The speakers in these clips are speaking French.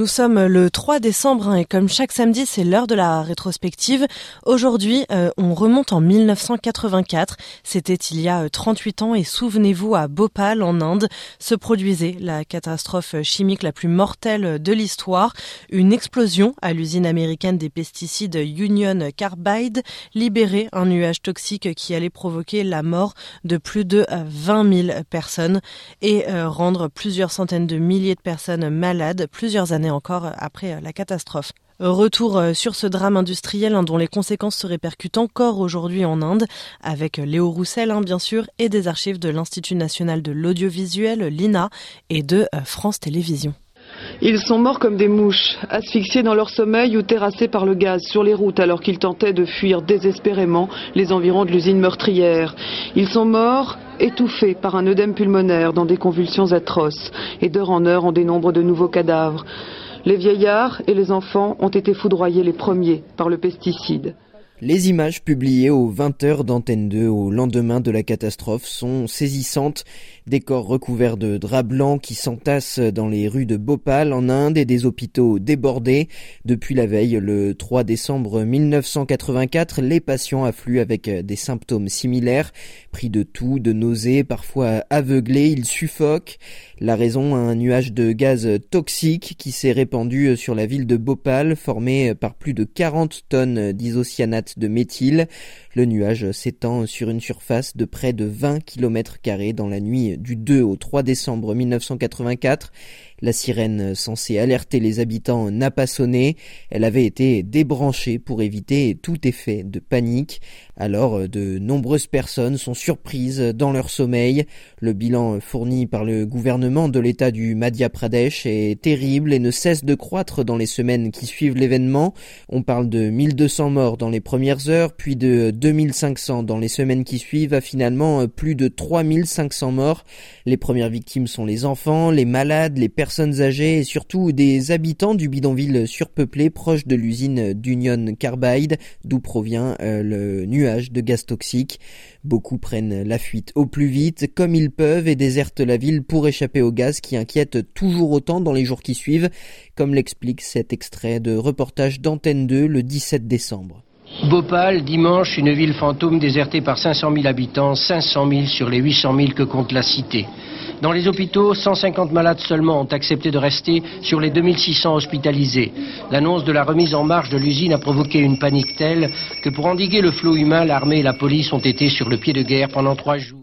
Nous sommes le 3 décembre hein, et comme chaque samedi, c'est l'heure de la rétrospective. Aujourd'hui, euh, on remonte en 1984. C'était il y a 38 euh, ans et souvenez-vous, à Bhopal, en Inde, se produisait la catastrophe chimique la plus mortelle de l'histoire. Une explosion à l'usine américaine des pesticides Union Carbide libérait un nuage toxique qui allait provoquer la mort de plus de 20 000 personnes et euh, rendre plusieurs centaines de milliers de personnes malades plusieurs années encore après euh, la catastrophe. Retour euh, sur ce drame industriel hein, dont les conséquences se répercutent encore aujourd'hui en Inde, avec Léo Roussel hein, bien sûr, et des archives de l'Institut national de l'audiovisuel, l'INA, et de euh, France Télévisions. Ils sont morts comme des mouches, asphyxiés dans leur sommeil ou terrassés par le gaz sur les routes alors qu'ils tentaient de fuir désespérément les environs de l'usine meurtrière. Ils sont morts étouffés par un œdème pulmonaire dans des convulsions atroces et d'heure en heure on dénombre de nouveaux cadavres. Les vieillards et les enfants ont été foudroyés les premiers par le pesticide. Les images publiées aux 20h d'Antenne 2 au lendemain de la catastrophe sont saisissantes. Des corps recouverts de draps blancs qui s'entassent dans les rues de Bhopal en Inde et des hôpitaux débordés. Depuis la veille, le 3 décembre 1984, les patients affluent avec des symptômes similaires. Pris de toux, de nausées, parfois aveuglés, ils suffoquent. La raison, un nuage de gaz toxique qui s'est répandu sur la ville de Bhopal, formé par plus de 40 tonnes d'isocyanate de méthyle. Le nuage s'étend sur une surface de près de 20 km dans la nuit du 2 au 3 décembre 1984. La sirène censée alerter les habitants n'a pas sonné. Elle avait été débranchée pour éviter tout effet de panique. Alors, de nombreuses personnes sont surprises dans leur sommeil. Le bilan fourni par le gouvernement de l'État du Madhya Pradesh est terrible et ne cesse de croître dans les semaines qui suivent l'événement. On parle de 1200 morts dans les premières heures, puis de 2500 dans les semaines qui suivent, à finalement plus de 3500 morts. Les premières victimes sont les enfants, les malades, les personnes âgées et surtout des habitants du bidonville surpeuplé proche de l'usine d'Union Carbide, d'où provient euh, le nuage de gaz toxique. Beaucoup prennent la fuite au plus vite, comme ils peuvent, et désertent la ville pour échapper au gaz qui inquiète toujours autant dans les jours qui suivent, comme l'explique cet extrait de reportage d'Antenne 2 le 17 décembre. Bhopal, dimanche, une ville fantôme désertée par 500 000 habitants, 500 000 sur les 800 000 que compte la cité. Dans les hôpitaux, 150 malades seulement ont accepté de rester sur les 2600 hospitalisés. L'annonce de la remise en marche de l'usine a provoqué une panique telle que pour endiguer le flot humain, l'armée et la police ont été sur le pied de guerre pendant trois jours.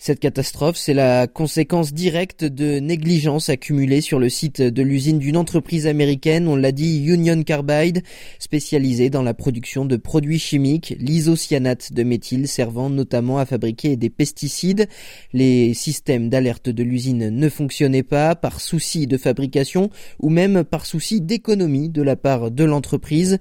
Cette catastrophe, c'est la conséquence directe de négligences accumulées sur le site de l'usine d'une entreprise américaine, on l'a dit Union Carbide, spécialisée dans la production de produits chimiques, l'isocyanate de méthyle servant notamment à fabriquer des pesticides. Les systèmes d'alerte de l'usine ne fonctionnaient pas par souci de fabrication ou même par souci d'économie de la part de l'entreprise.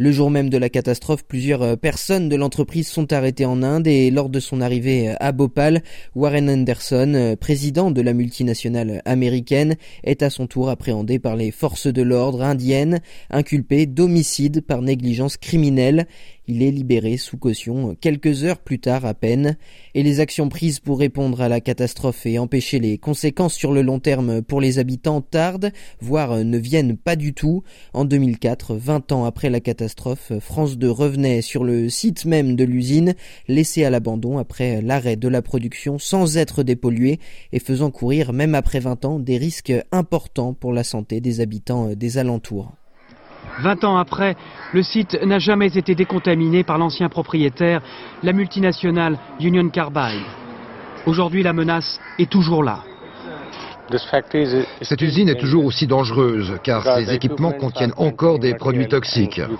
Le jour même de la catastrophe, plusieurs euh, personnes de l'entreprise sont arrêtées en Inde et lors de son arrivée euh, à Bhopal, Warren Anderson, euh, président de la multinationale américaine, est à son tour appréhendé par les forces de l'ordre indiennes, inculpé d'homicide par négligence criminelle. Il est libéré sous caution quelques heures plus tard à peine, et les actions prises pour répondre à la catastrophe et empêcher les conséquences sur le long terme pour les habitants tardent, voire ne viennent pas du tout. En 2004, 20 ans après la catastrophe, France 2 revenait sur le site même de l'usine, laissée à l'abandon après l'arrêt de la production sans être dépolluée et faisant courir, même après 20 ans, des risques importants pour la santé des habitants des alentours. 20 ans après, le site n'a jamais été décontaminé par l'ancien propriétaire, la multinationale Union Carbide. Aujourd'hui, la menace est toujours là. Cette usine est toujours aussi dangereuse car ses équipements contiennent encore des produits toxiques. Vous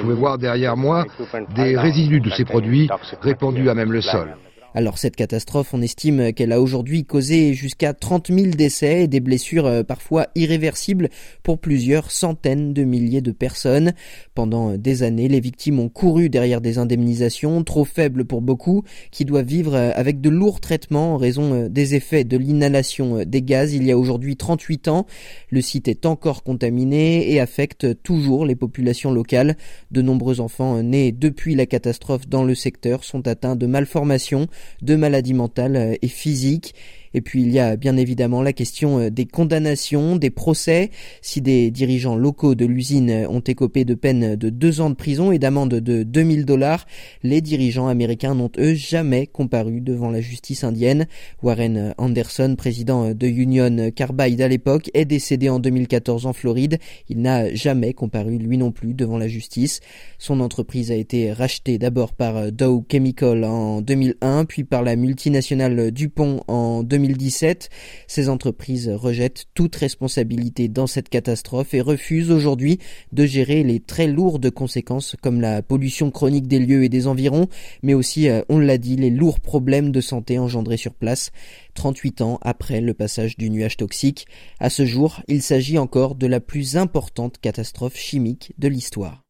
pouvez voir derrière moi des résidus de ces produits répandus à même le sol. Alors cette catastrophe, on estime qu'elle a aujourd'hui causé jusqu'à 30 000 décès et des blessures euh, parfois irréversibles pour plusieurs centaines de milliers de personnes. Pendant des années, les victimes ont couru derrière des indemnisations trop faibles pour beaucoup, qui doivent vivre euh, avec de lourds traitements en raison euh, des effets de l'inhalation des gaz il y a aujourd'hui 38 ans. Le site est encore contaminé et affecte toujours les populations locales. De nombreux enfants nés depuis la catastrophe dans le secteur sont atteints de malformations de maladies mentales euh, et physiques et puis il y a bien évidemment la question euh, des condamnations, des procès. Si des dirigeants locaux de l'usine ont écopé de peine de deux ans de prison et d'amende de 2000 dollars, les dirigeants américains n'ont eux jamais comparu devant la justice indienne. Warren Anderson, président de Union Carbide à l'époque, est décédé en 2014 en Floride. Il n'a jamais comparu lui non plus devant la justice. Son entreprise a été rachetée d'abord par Dow Chemical en 2001, puis par la multinationale DuPont en 2000 2017. Ces entreprises rejettent toute responsabilité dans cette catastrophe et refusent aujourd'hui de gérer les très lourdes conséquences comme la pollution chronique des lieux et des environs, mais aussi, euh, on l'a dit, les lourds problèmes de santé engendrés sur place. 38 ans après le passage du nuage toxique. À ce jour, il s'agit encore de la plus importante catastrophe chimique de l'histoire.